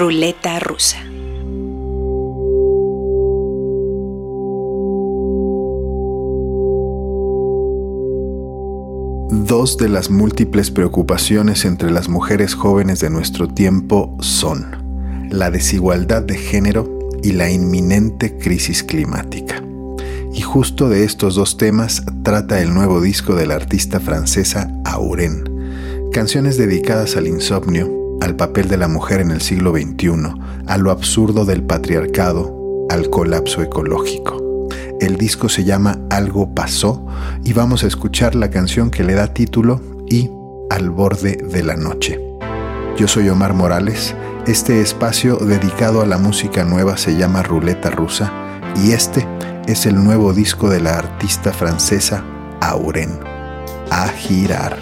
Ruleta rusa. Dos de las múltiples preocupaciones entre las mujeres jóvenes de nuestro tiempo son la desigualdad de género y la inminente crisis climática. Y justo de estos dos temas trata el nuevo disco de la artista francesa Auren. Canciones dedicadas al insomnio, al papel de la mujer en el siglo XXI, a lo absurdo del patriarcado, al colapso ecológico. El disco se llama Algo pasó y vamos a escuchar la canción que le da título y Al borde de la noche. Yo soy Omar Morales, este espacio dedicado a la música nueva se llama Ruleta Rusa y este es el nuevo disco de la artista francesa Auren. A girar.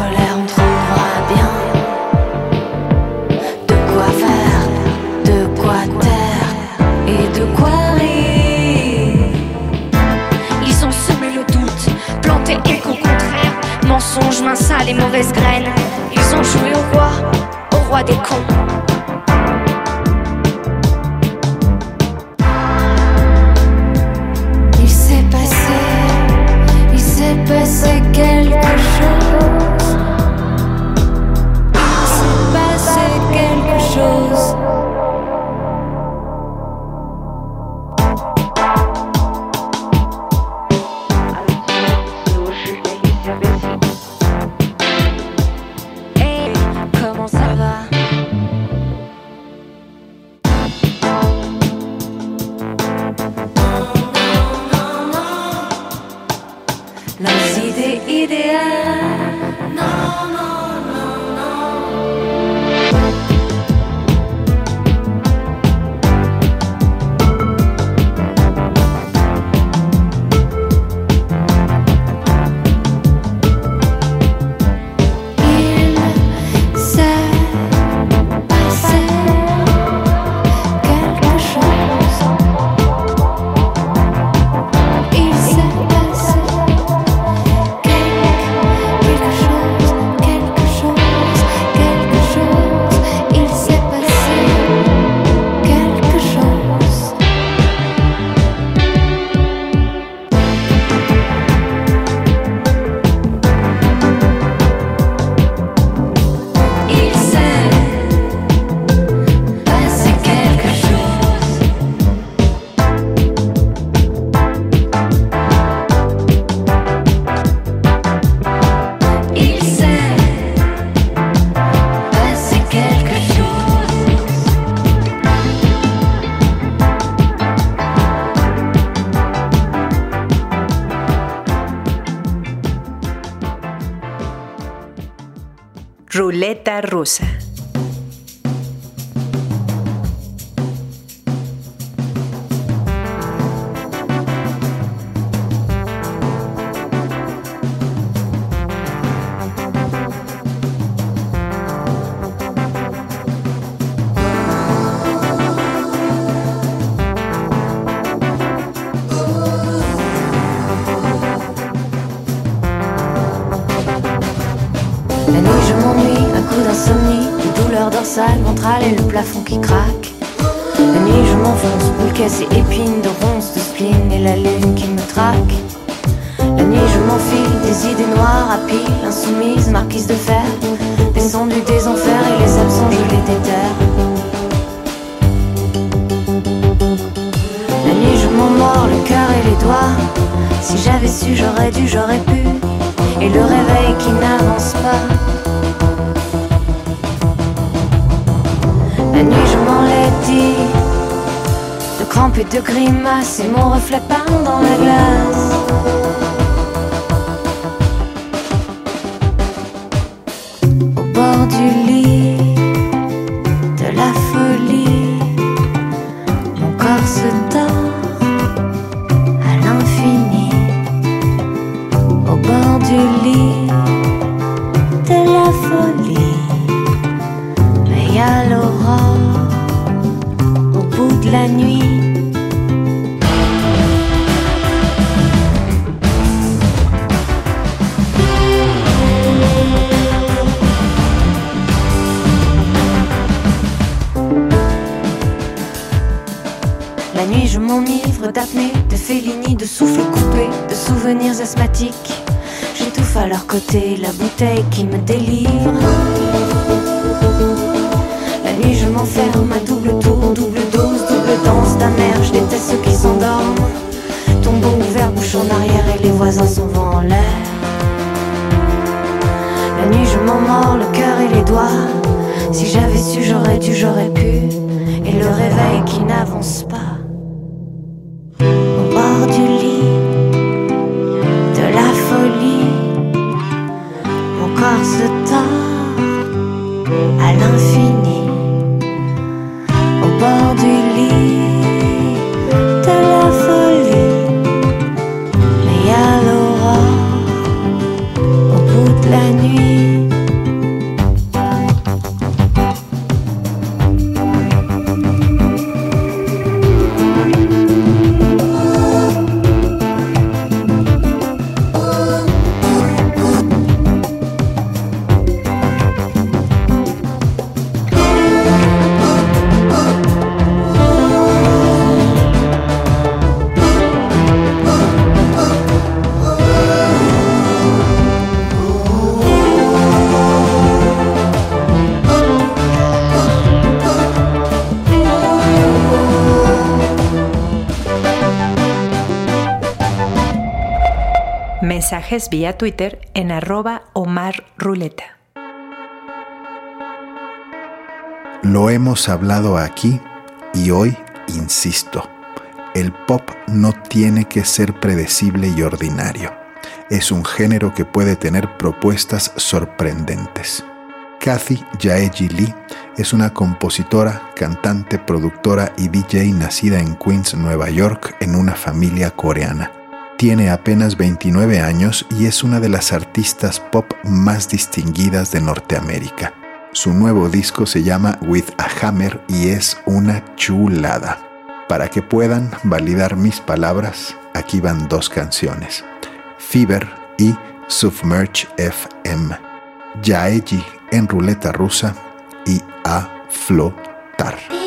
On trouvera bien de quoi faire, de quoi taire et de quoi rire. Ils ont semé le doute, planté écho contraire, mensonge, main sale et mauvaise grève. Ruleta ventrale et le plafond qui craque. La nuit je m'enfonce, boule casse et épine de ronces, de spleen et la lune qui me traque. La nuit je m'enfile des idées noires à pile, insoumises, marquises de fer, descendues des enfers et les absents je les déterre. La nuit je m'en mords le cœur et les doigts. Si j'avais su, j'aurais dû, j'aurais pu. Et le réveil qui n'avance pas. De grimaces Et mon reflet peint dans la glace taking vía Twitter en arroba Omar Ruleta. Lo hemos hablado aquí y hoy insisto, el pop no tiene que ser predecible y ordinario. Es un género que puede tener propuestas sorprendentes. Kathy Jaeji Lee es una compositora, cantante, productora y DJ nacida en Queens, Nueva York, en una familia coreana. Tiene apenas 29 años y es una de las artistas pop más distinguidas de Norteamérica. Su nuevo disco se llama With a Hammer y es una chulada. Para que puedan validar mis palabras, aquí van dos canciones, Fever y Submerge FM. Yaeji en ruleta rusa y a flotar.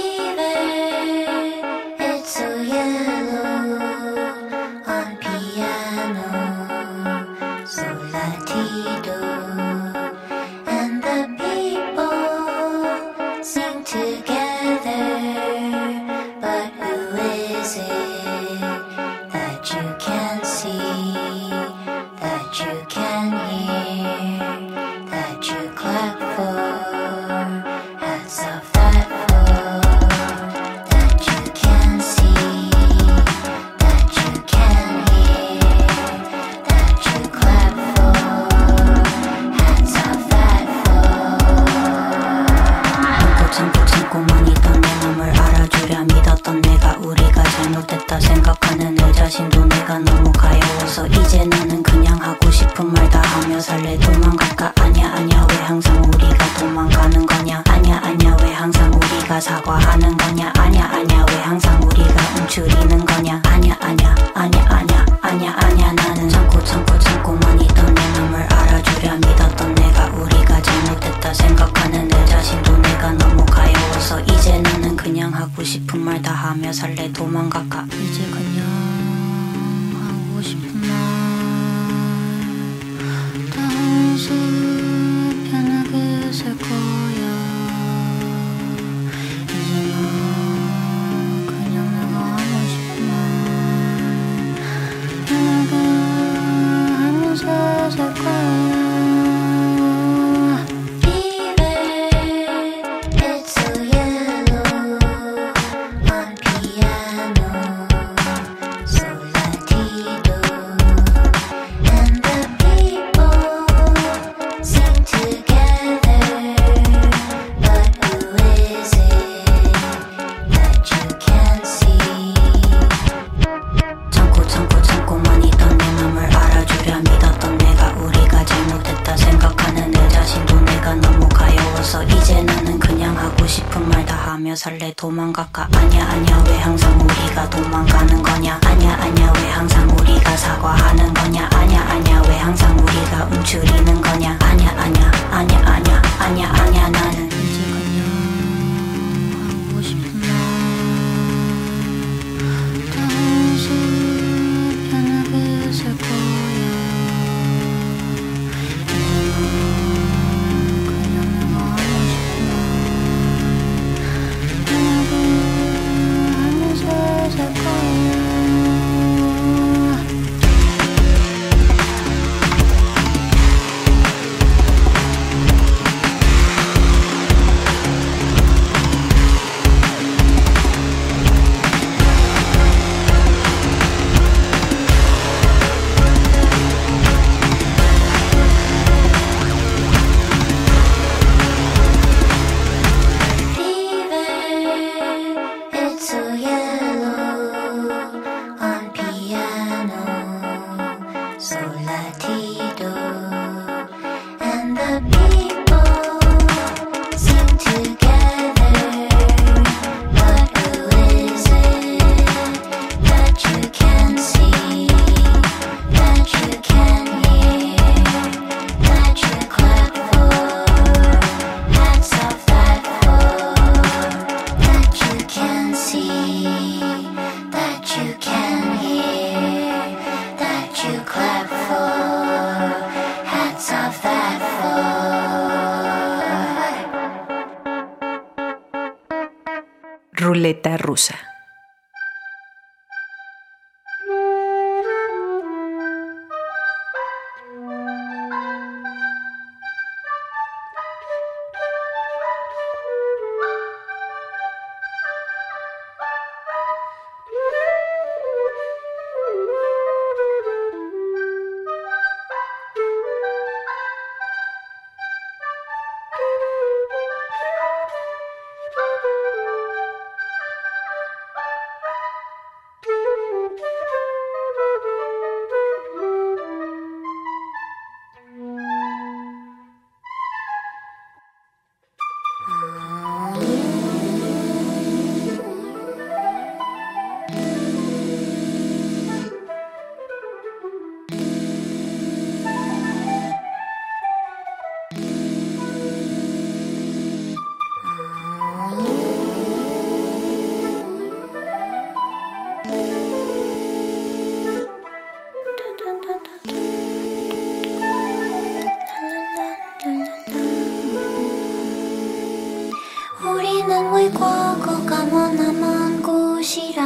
be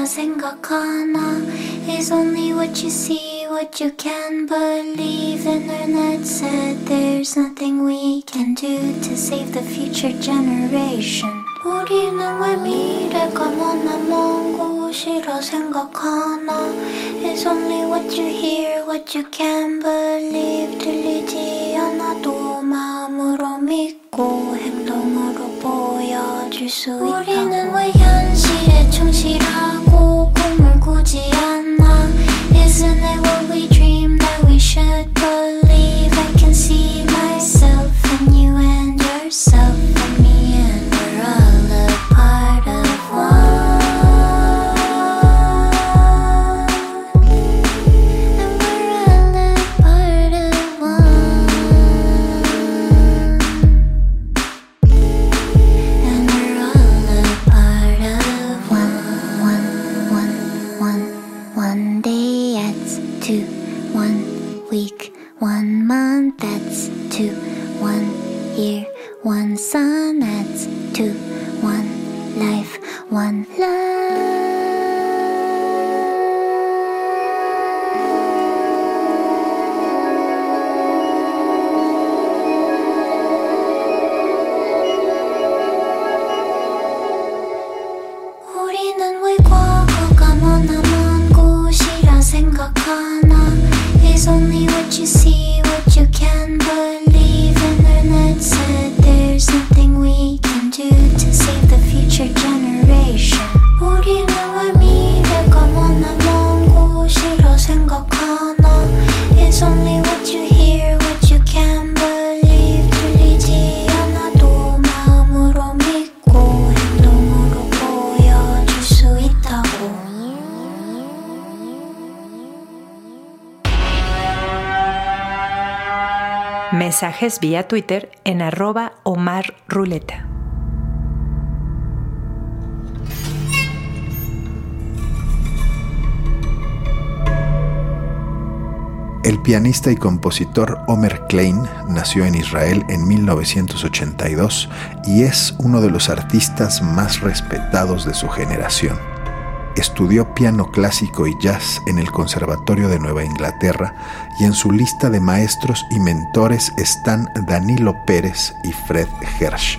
nothing gonna is only what you see, what you can believe. Internet said there's nothing we can do to save the future generation. 우리는 왜 미래가 너나먼 곳이라 생각하나 It's only what you hear, what you can believe 들리지 않아도 마음으로 믿고 행동으로 보여줄 수 있다 Mensajes vía Twitter en arroba Omar Ruleta. El pianista y compositor Omer Klein nació en Israel en 1982 y es uno de los artistas más respetados de su generación. Estudió piano clásico y jazz en el Conservatorio de Nueva Inglaterra y en su lista de maestros y mentores están Danilo Pérez y Fred Hersch.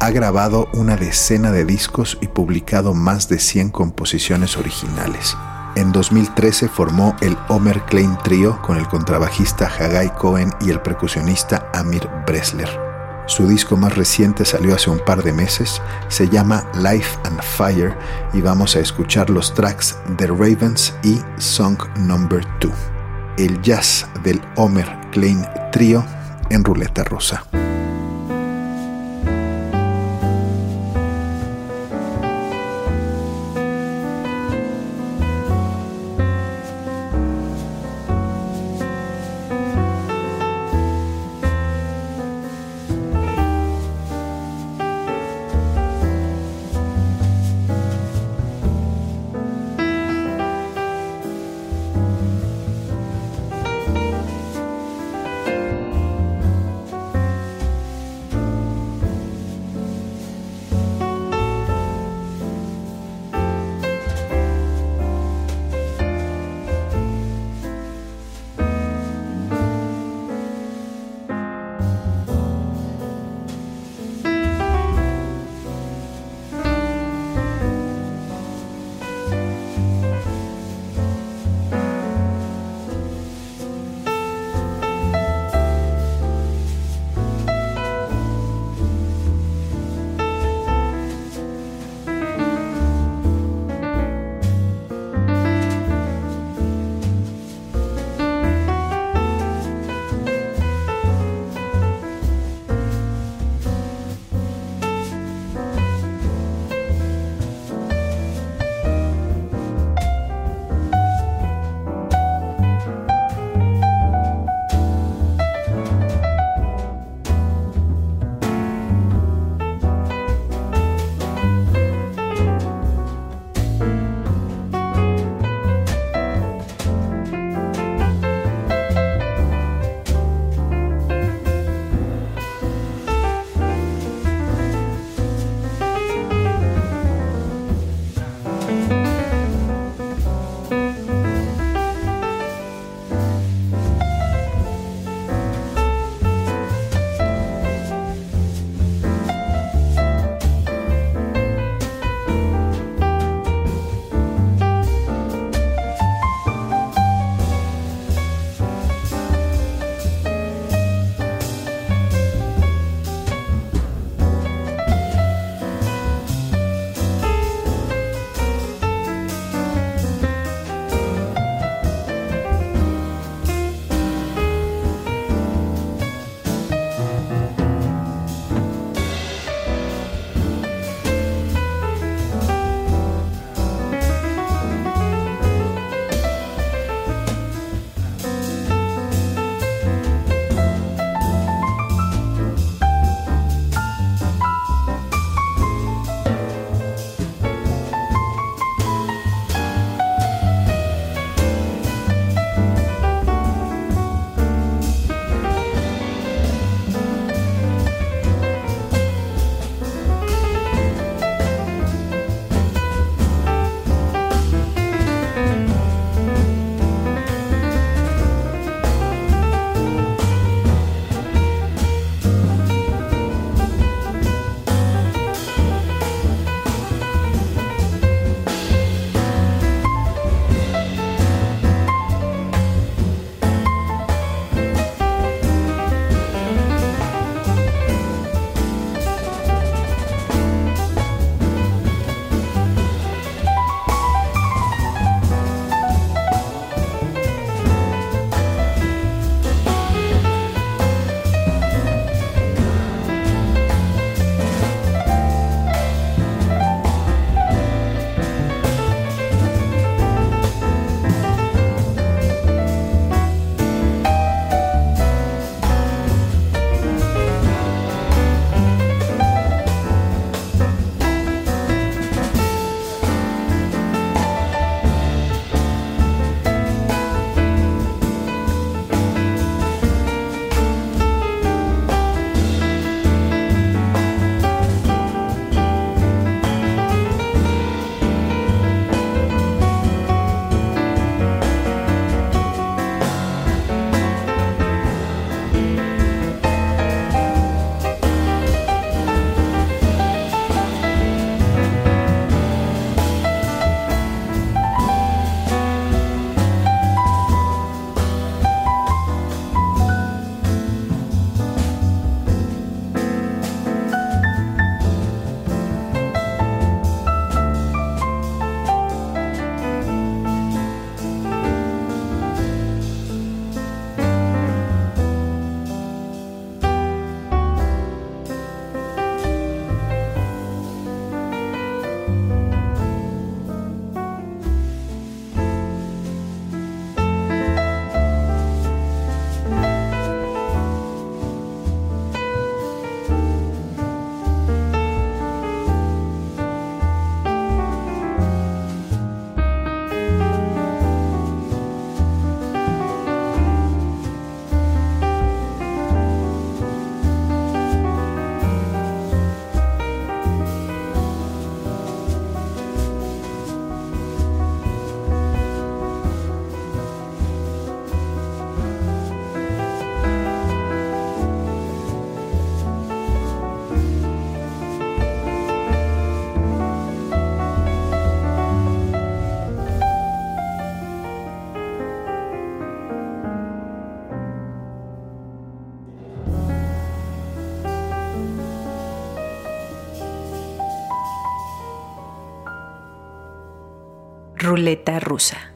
Ha grabado una decena de discos y publicado más de 100 composiciones originales. En 2013 formó el Omer Klein Trio con el contrabajista Hagai Cohen y el percusionista Amir Bresler. Su disco más reciente salió hace un par de meses, se llama Life and Fire y vamos a escuchar los tracks The Ravens y Song Number 2. El jazz del Omer Klein Trio en ruleta rusa. Ruleta Rusa.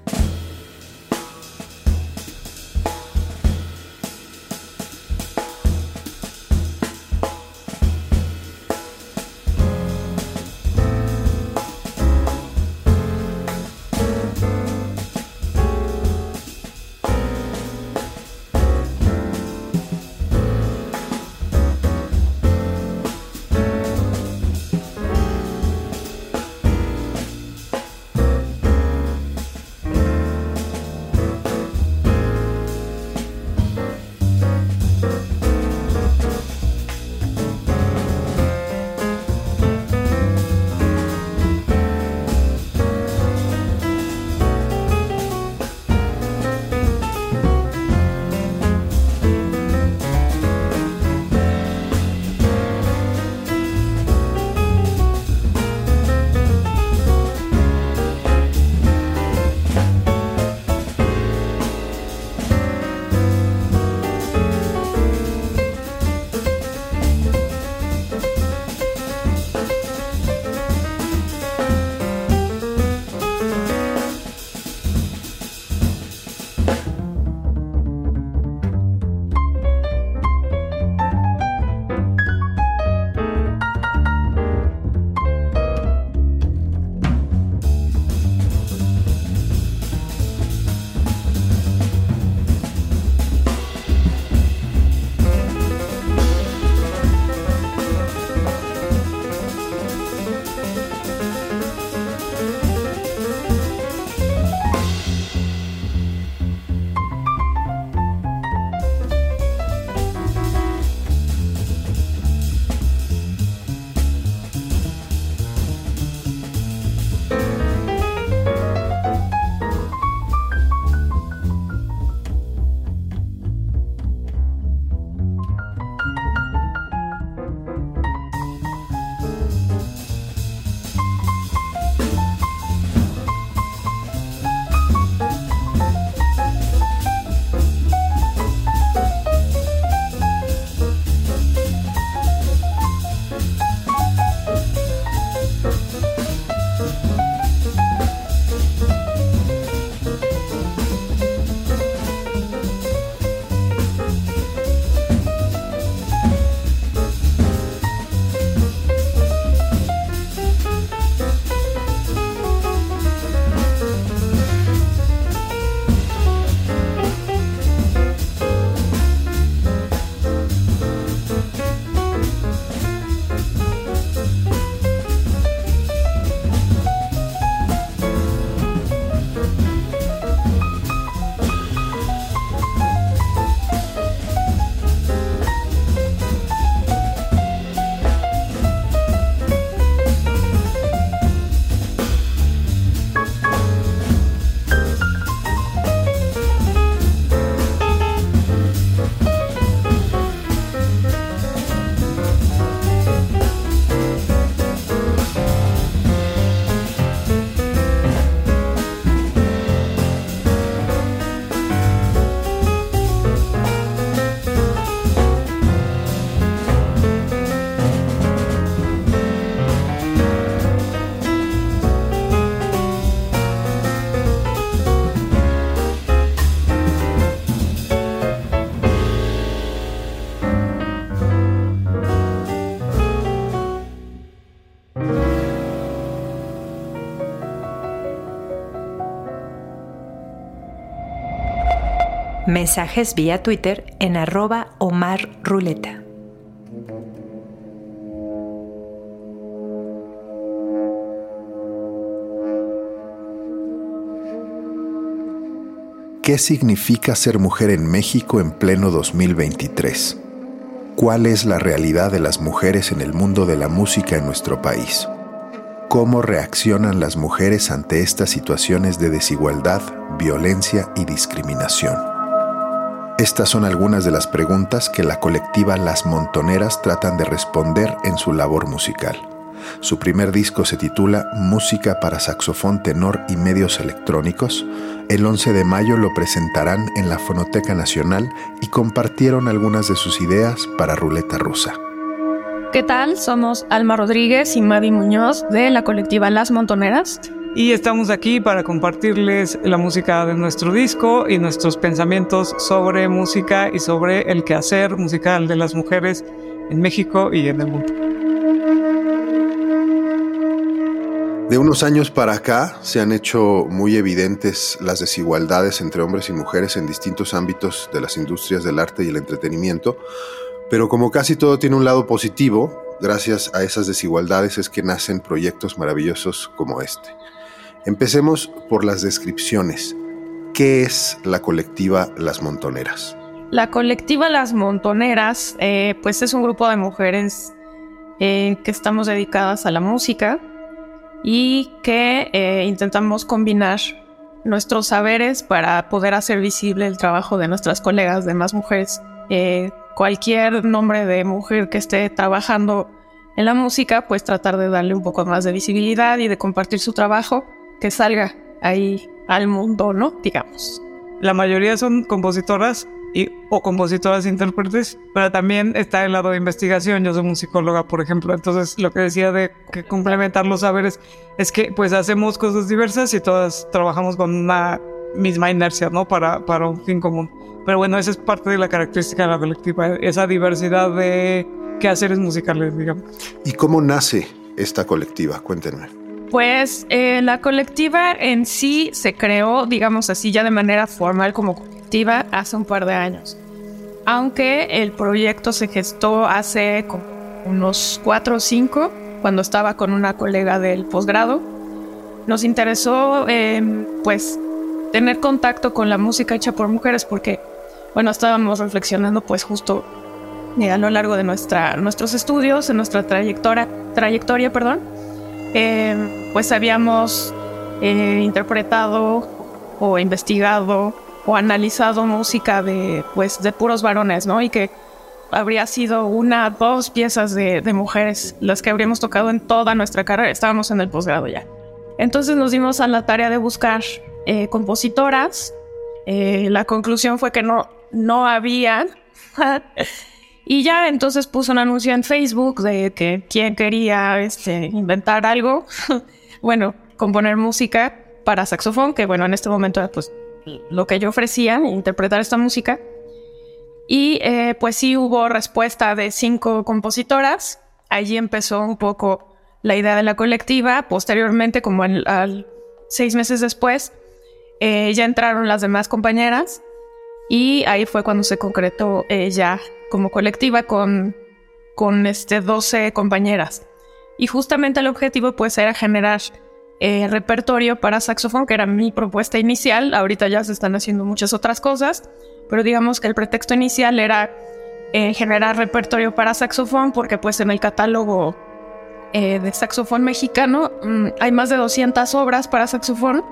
Mensajes vía Twitter en arroba. ¿Qué significa ser mujer en México en pleno 2023? ¿Cuál es la realidad de las mujeres en el mundo de la música en nuestro país? ¿Cómo reaccionan las mujeres ante estas situaciones de desigualdad, violencia y discriminación? Estas son algunas de las preguntas que la colectiva Las Montoneras tratan de responder en su labor musical. Su primer disco se titula Música para saxofón tenor y medios electrónicos. El 11 de mayo lo presentarán en la Fonoteca Nacional y compartieron algunas de sus ideas para Ruleta Rusa. ¿Qué tal? Somos Alma Rodríguez y Mavi Muñoz de la colectiva Las Montoneras. Y estamos aquí para compartirles la música de nuestro disco y nuestros pensamientos sobre música y sobre el quehacer musical de las mujeres en México y en el mundo. De unos años para acá se han hecho muy evidentes las desigualdades entre hombres y mujeres en distintos ámbitos de las industrias del arte y el entretenimiento, pero como casi todo tiene un lado positivo, gracias a esas desigualdades es que nacen proyectos maravillosos como este. Empecemos por las descripciones. ¿Qué es la colectiva Las Montoneras? La colectiva Las Montoneras, eh, pues es un grupo de mujeres eh, que estamos dedicadas a la música y que eh, intentamos combinar nuestros saberes para poder hacer visible el trabajo de nuestras colegas, de más mujeres. cualquier nombre de mujer que esté trabajando en la música, pues tratar de darle un poco más de visibilidad y de compartir su trabajo que salga ahí al mundo, ¿no? Digamos. La mayoría son compositoras y, o compositoras intérpretes, pero también está el lado de investigación. Yo soy musicóloga, por ejemplo. Entonces, lo que decía de que complementar los saberes es que pues hacemos cosas diversas y todas trabajamos con una misma inercia, ¿no? Para, para un fin común. Pero bueno, esa es parte de la característica de la colectiva, esa diversidad de quehaceres musicales, digamos. ¿Y cómo nace esta colectiva? Cuéntenme. Pues eh, la colectiva en sí se creó, digamos así, ya de manera formal como colectiva hace un par de años. Aunque el proyecto se gestó hace como unos cuatro o cinco, cuando estaba con una colega del posgrado. Nos interesó, em, pues, tener contacto con la música hecha por mujeres porque, bueno, estábamos reflexionando, pues, justo eh, a lo largo de nuestra, nuestros estudios, en nuestra trayectoria, trayectoria, perdón, eh, pues habíamos eh, interpretado o investigado o analizado música de, pues, de puros varones, ¿no? Y que habría sido una, dos piezas de, mujeres las que habríamos tocado en toda nuestra carrera. Estábamos en el posgrado ya. Entonces nos dimos a la tarea de buscar eh, compositoras. la conclusión fue que no, no había. Y ya entonces puso un anuncio en Facebook de que quien quería este, inventar algo, bueno, componer música para saxofón, que bueno, en este momento pues lo que yo ofrecía, interpretar esta música. Y eh, pues sí hubo respuesta de cinco compositoras. Allí empezó un poco la idea de la colectiva. Posteriormente, como al, seis meses después, eh, ya entraron las demás compañeras y ahí fue cuando se concretó eh, ya como colectiva con, con este 12 compañeras. Y justamente el objetivo pues era generar eh, repertorio para saxofón, que era mi propuesta inicial. Ahorita ya se están haciendo muchas otras cosas, pero digamos que el pretexto inicial era eh, generar repertorio para saxofón, porque pues en el catálogo eh, de saxofón mexicano mm, hay más de 200 obras para saxofón,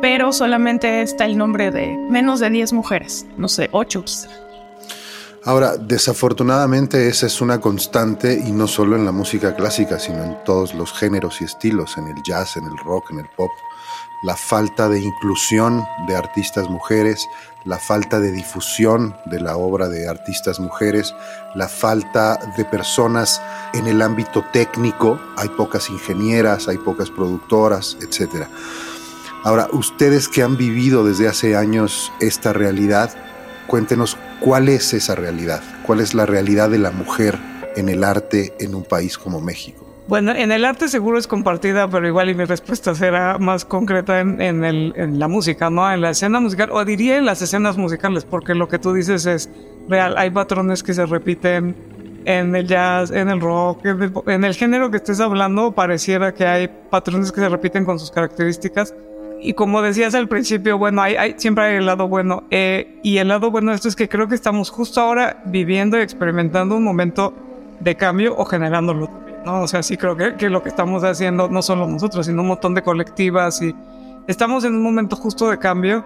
pero solamente está el nombre de menos de 10 mujeres, no sé, 8 quizás. Ahora, desafortunadamente esa es una constante y no solo en la música clásica, sino en todos los géneros y estilos, en el jazz, en el rock, en el pop. La falta de inclusión de artistas mujeres, la falta de difusión de la obra de artistas mujeres, la falta de personas en el ámbito técnico, hay pocas ingenieras, hay pocas productoras, etc. Ahora, ustedes que han vivido desde hace años esta realidad, cuéntenos cuál es esa realidad, cuál es la realidad de la mujer en el arte en un país como México. Bueno, en el arte seguro es compartida, pero igual y mi respuesta será más concreta en, la música, ¿no? En la escena musical, o diría en las escenas musicales, porque lo que tú dices es real. Hay patrones que se repiten en el jazz, en el rock, en el, en el género que estés hablando, pareciera que hay patrones que se repiten con sus características y como decías al principio, bueno, hay, hay siempre hay el lado bueno. Eh, y el lado bueno de esto es que creo que estamos justo ahora viviendo y experimentando un momento de cambio o generándolo ¿no? O sea, sí creo que, que, lo que estamos haciendo, no solo nosotros, sino un montón de colectivas y estamos en un momento justo de cambio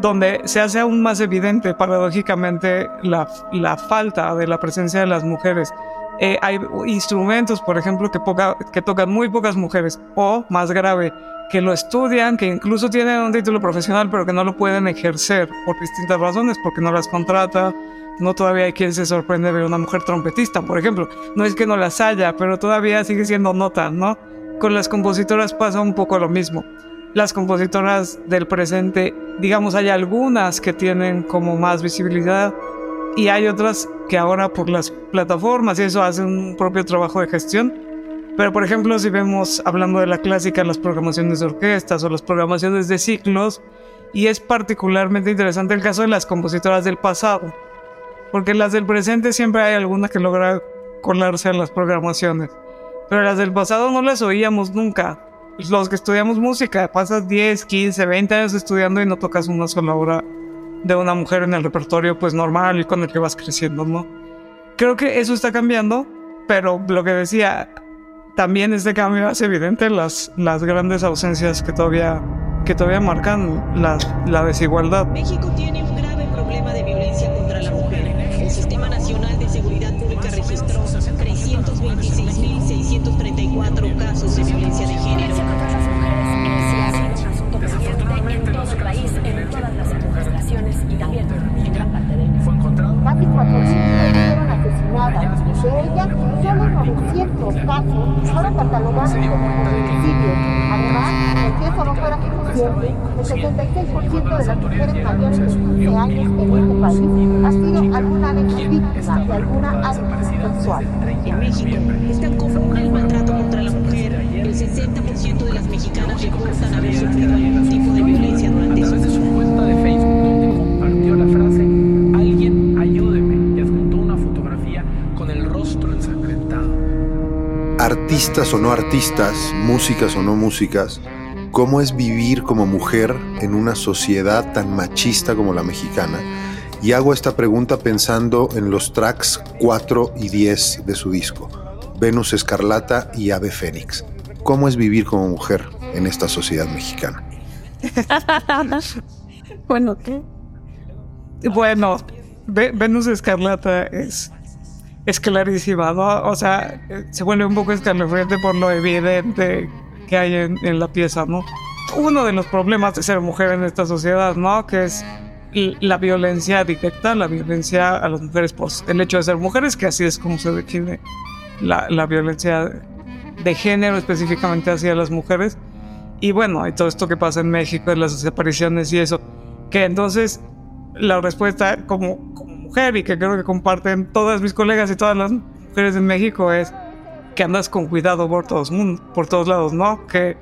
donde se hace aún más evidente, paradójicamente, la, la falta de la presencia de las mujeres. Eh, hay instrumentos, por ejemplo, que, poca, que tocan muy pocas mujeres, o más grave, que lo estudian, que incluso tienen un título profesional, pero que no lo pueden ejercer por distintas razones, porque no las contrata. No todavía hay quien se sorprende ver una mujer trompetista, por ejemplo. No es que no las haya, pero todavía sigue siendo nota, ¿no? con las compositoras pasa un poco lo mismo. Las compositoras del presente, digamos, hay algunas que tienen como más visibilidad y hay otras que ahora por las plataformas y eso hacen un propio trabajo de gestión. Pero por ejemplo, si vemos, hablando de la clásica, las programaciones de orquestas o las programaciones de ciclos, y es particularmente interesante el caso de las compositoras del pasado, porque las del presente siempre hay alguna que logra colarse a las programaciones, pero las del pasado no las oíamos nunca. Los que estudiamos música, pasas 10, 15, 20 años estudiando y no tocas una sola obra de una mujer en el repertorio pues normal y con el que vas creciendo, ¿no? Creo que eso está cambiando, pero lo que decía, también este cambio hace evidente las, las grandes ausencias que todavía, que todavía marcan la, la desigualdad. México tiene un grave problema de violencia contra la mujer. El Sistema Nacional 900 casos fueron catalogados como feminicidios. Además, si eso no fuera suficiente, el 76% de las mujeres mayores de 15 años en este país ha sido alguna vez víctima de alguna agresión sexual. En México es tan común el maltrato contra la mujer. El 60% de las mexicanas reportan haber sufrido algún tipo de violencia Artistas o no artistas, músicas o no músicas, ¿cómo es vivir como mujer en una sociedad tan machista como la mexicana? Y hago esta pregunta pensando en los tracks 4 y 10 de su disco, Venus Escarlata y Ave Fénix. ¿Cómo es vivir como mujer en esta sociedad mexicana? bueno, ¿qué? Bueno, Ve- Venus Escarlata es, es clarísima, ¿no? O sea, se vuelve un poco escalofriante por lo evidente que hay en, en la pieza, ¿no? Uno de los problemas de ser mujer en esta sociedad, ¿no? Que es la violencia directa, la violencia a las mujeres por el hecho de ser mujeres, que así es como se define la, la violencia de género específicamente hacia las mujeres. Y bueno, hay todo esto que pasa en México, las desapariciones y eso. Que entonces la respuesta como mujer y que creo que comparten todas mis colegas y todas las mujeres en México es que andas con cuidado por todos, por todos lados, ¿no? Que,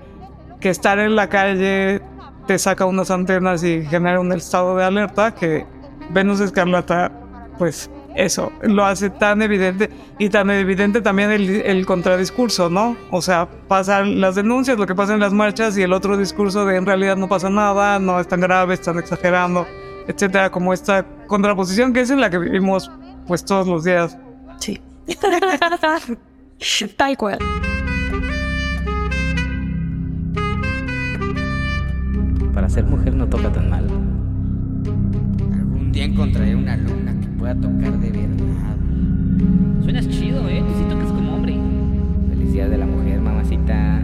que estar en la calle te saca unas antenas y genera un estado de alerta que Venus Escarlata, pues eso, lo hace tan evidente y tan evidente también el, el contradiscurso, ¿no? O sea, pasan las denuncias, lo que pasa en las marchas y el otro discurso de en realidad no pasa nada, no es tan grave, están exagerando, etcétera, como esta contraposición que es en la que vivimos pues todos los días. Sí. Tal cual. Para ser mujer no toca tan mal. Algún día encontraré una luna que pueda tocar de verdad. Suenas chido, ¿eh? Tú sí tocas como hombre. Felicidad de la mujer, mamacita.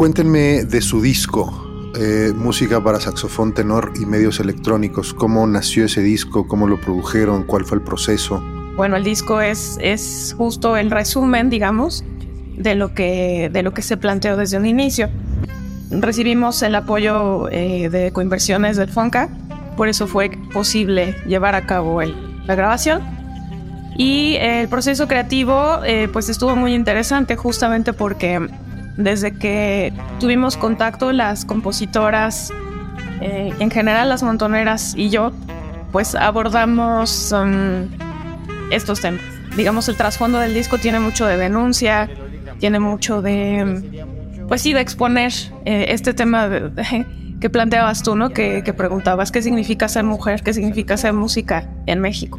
Cuéntenme de su disco, eh, música para saxofón tenor y medios electrónicos. ¿Cómo nació ese disco? ¿Cómo lo produjeron? ¿Cuál fue el proceso? Bueno, el disco es, es justo el resumen, digamos, de lo que, de lo que se planteó desde un inicio. Recibimos el apoyo eh, de coinversiones del FONCA, por eso fue posible llevar a cabo el- la grabación. Y el proceso creativo eh, pues estuvo muy interesante justamente porque desde que tuvimos contacto las compositoras, eh, en general las montoneras y yo, pues abordamos um, estos temas. Digamos, el trasfondo del disco tiene mucho de denuncia, tiene mucho de, pues sí, de exponer eh, este tema que planteabas tú, ¿no? Que, que preguntabas qué significa ser mujer, qué significa ser música en México.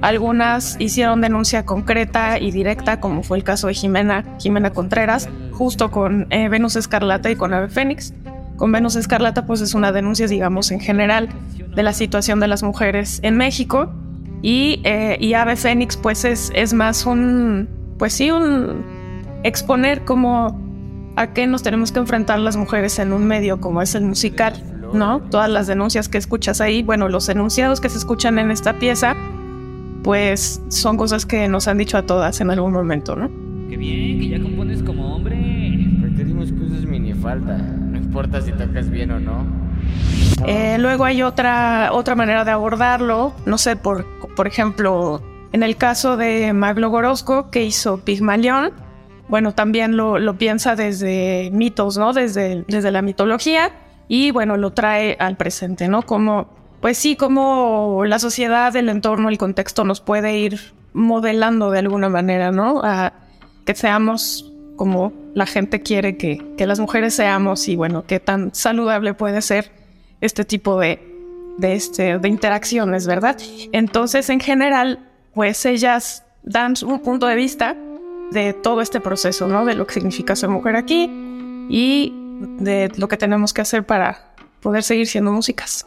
Algunas hicieron denuncia concreta y directa, como fue el caso de Jimena, Jimena Contreras, justo con eh, Venus Escarlata y con Ave Fénix. Con Venus Escarlata, pues es una denuncia, digamos, en general de la situación de las mujeres en México. Y, eh, Ave Fénix, pues es, es más un, pues sí, un exponer como a qué nos tenemos que enfrentar las mujeres en un medio como es el musical, ¿no? Todas las denuncias que escuchas ahí, bueno, los enunciados que se escuchan en esta pieza, pues son cosas que nos han dicho a todas en algún momento, ¿no? Qué bien, que ya compones como hombre. Requerimos que uses minifalda. No importa si tocas bien o no. Eh, luego hay otra, otra manera de abordarlo, no sé, por, por ejemplo, en el caso de Maglo Gorosco, que hizo Pigmalión, bueno, también lo, lo piensa desde mitos, ¿no? Desde, desde la mitología y bueno, lo trae al presente, ¿no? Como, pues sí, como la sociedad, el entorno, el contexto nos puede ir modelando de alguna manera, ¿no? A que seamos como la gente quiere que, que las mujeres seamos y bueno, qué tan saludable puede ser este tipo de, de, este, de interacciones, ¿verdad? Entonces, en general, pues ellas dan un punto de vista de todo este proceso, ¿no? De lo que significa ser mujer aquí y de lo que tenemos que hacer para poder seguir siendo músicas.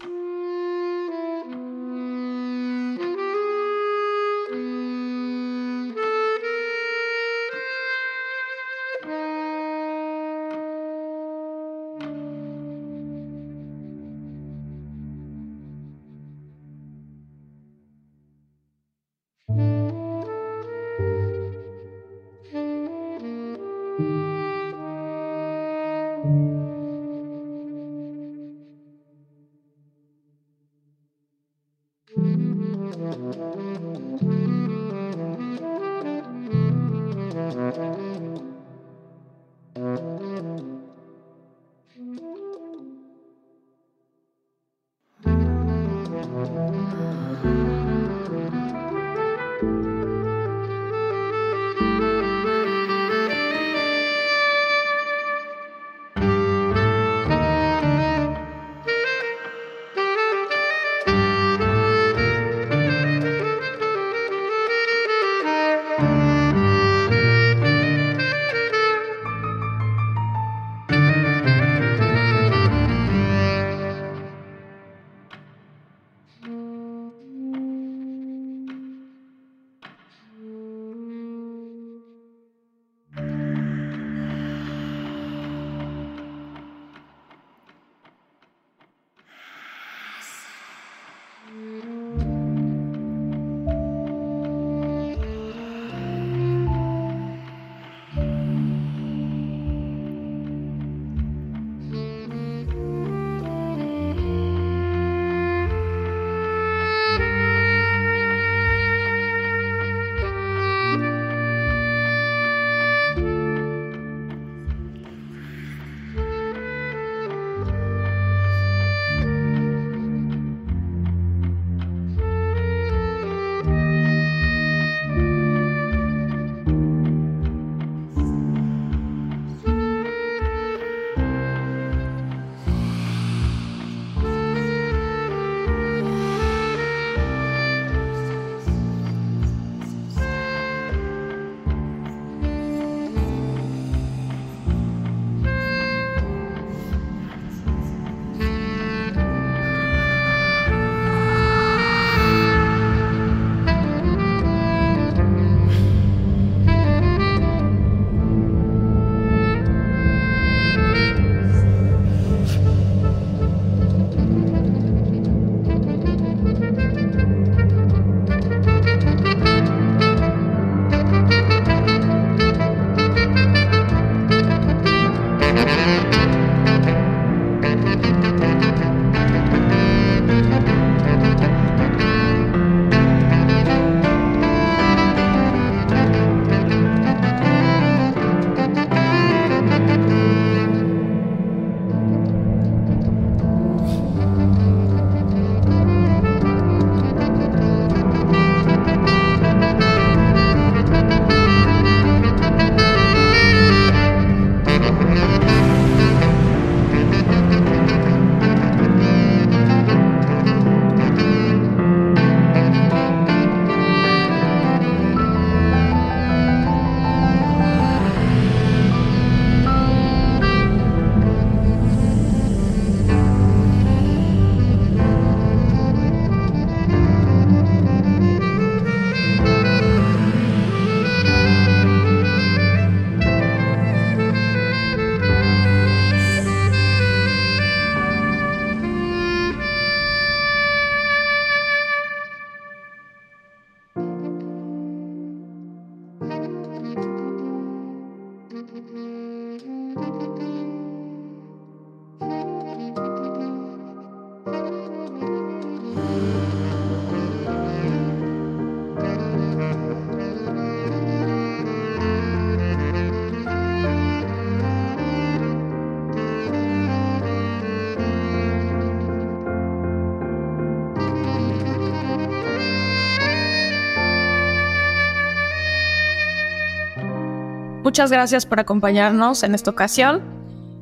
Muchas gracias por acompañarnos en esta ocasión.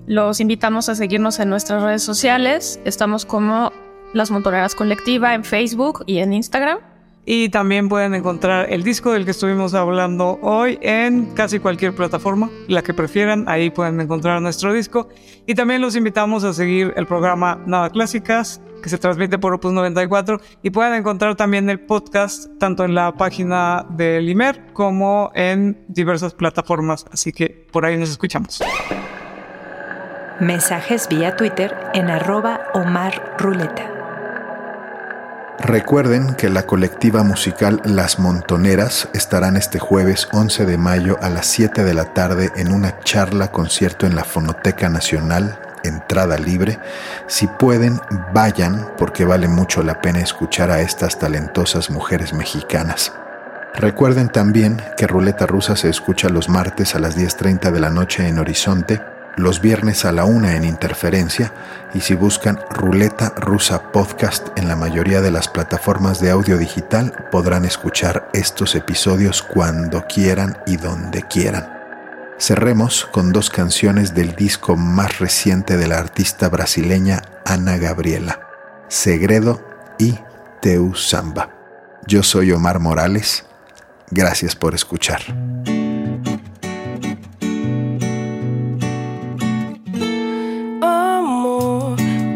Los invitamos a seguirnos en nuestras redes sociales. Estamos como Las Montoneras Colectiva en Facebook y en Instagram. Y también pueden encontrar el disco del que estuvimos hablando hoy en casi cualquier plataforma, la que prefieran, ahí pueden encontrar nuestro disco. Y también los invitamos a seguir el programa Nada Clásicas, que se transmite por Opus 94, y pueden encontrar también el podcast tanto en la página del IMER como en diversas plataformas, así que por ahí nos escuchamos. Mensajes vía Twitter en arroba Omar Ruleta. Recuerden que la colectiva musical Las Montoneras estarán este jueves 11 de mayo a las 7 de la tarde en una charla concierto en la Fonoteca Nacional, entrada libre. Si pueden, vayan porque vale mucho la pena escuchar a estas talentosas mujeres mexicanas. Recuerden también que Ruleta Rusa se escucha los martes a las 10.30 de la noche en Horizonte los viernes a la una en Interferencia y si buscan Ruleta Rusa Podcast en la mayoría de las plataformas de audio digital podrán escuchar estos episodios cuando quieran y donde quieran. Cerremos con dos canciones del disco más reciente de la artista brasileña Ana Gabriela, Segredo y Teu Samba. Yo soy Omar Morales. Gracias por escuchar.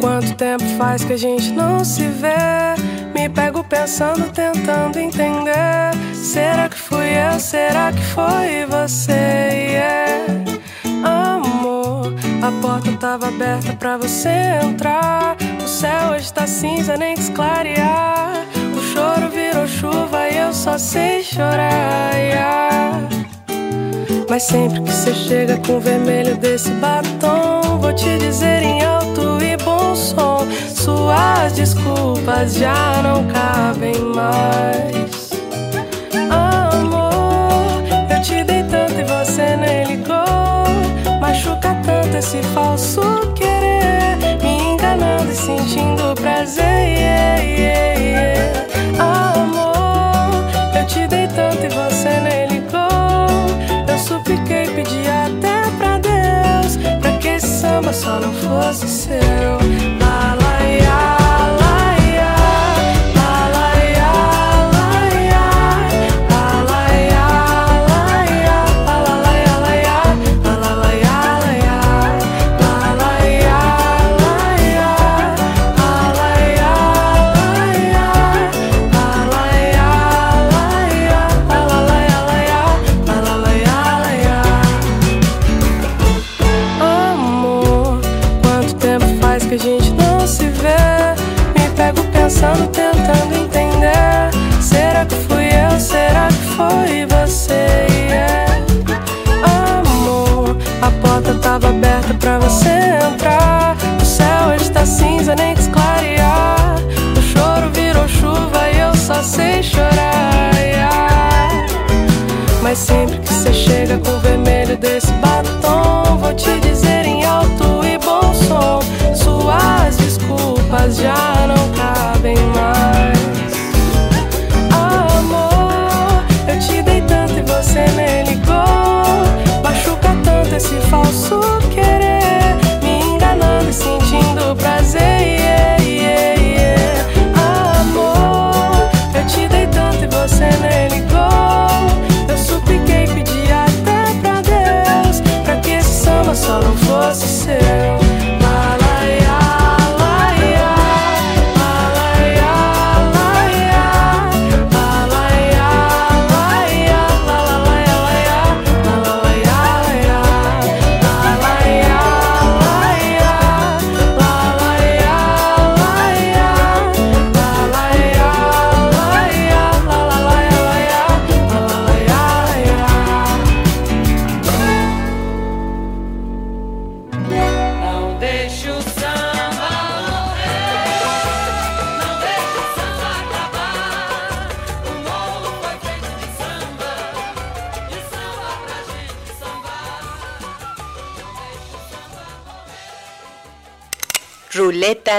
Quanto tempo faz que a gente não se vê? Me pego pensando, tentando entender. Será que fui eu? Será que foi você? Porta tava aberta pra você entrar. O céu hoje tá cinza, nem quis clarear. O choro virou chuva e eu só sei chorar. Mas sempre que você chega com o vermelho desse batom, vou te dizer em alto e bom som: suas desculpas já não cabem mais. Esse falso querer, me enganando e sentindo prazer. Yeah, yeah, yeah. Amor, eu te dei tanto e você nem ligou. Eu supliquei, pedi até pra Deus Pra que esse samba só não fosse seu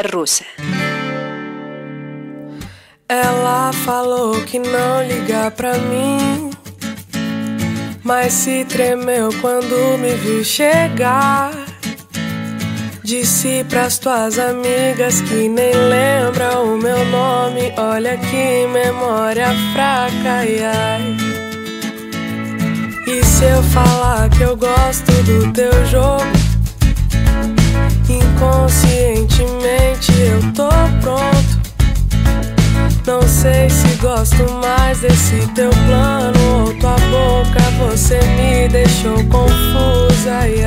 Rusa. Ela falou que não liga pra mim. mas se tremeu quando me viu chegar. Disse pras tuas amigas que nem lembra o meu nome. Olha que memória fraca, ai, ai. E se eu falar que eu gosto do teu jogo? Inconscientemente eu tô pronto. Não sei se gosto mais desse teu plano ou tua boca. Você me deixou confusa, ai,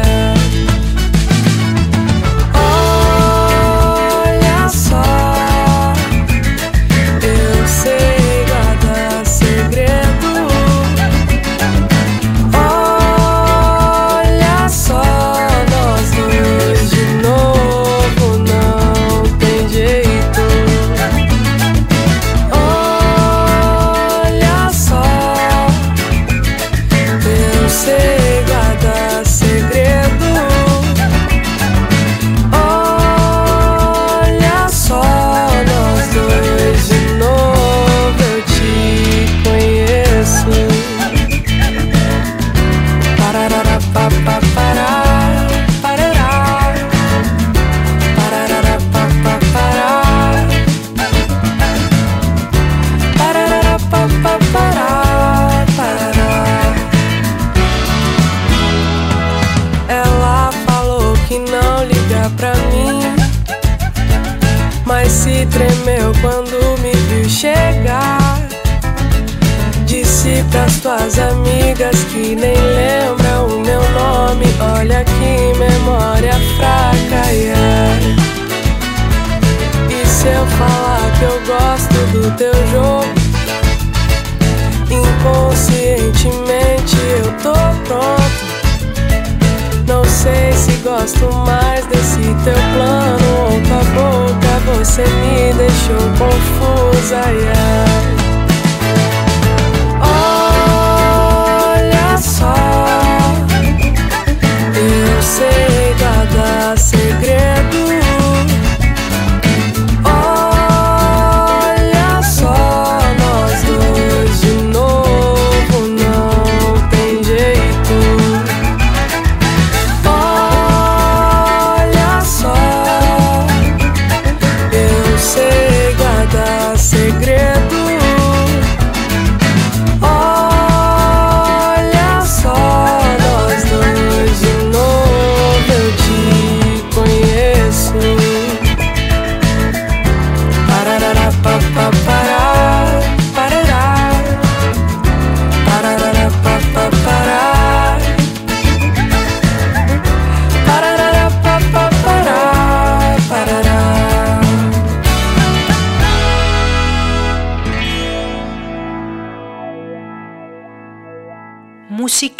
Disse pras tuas amigas que nem lembra o meu nome. Olha que memória fraca, ai. E se eu falar que eu gosto do teu jogo? Inconscientemente eu tô pronto. Não sei se gosto mais desse teu plano ou tua boca. Você me deixou confusa, ai, eu sei guardar